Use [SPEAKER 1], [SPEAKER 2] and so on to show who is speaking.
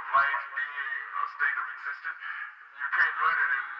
[SPEAKER 1] of life being a state of existence, you can't learn it in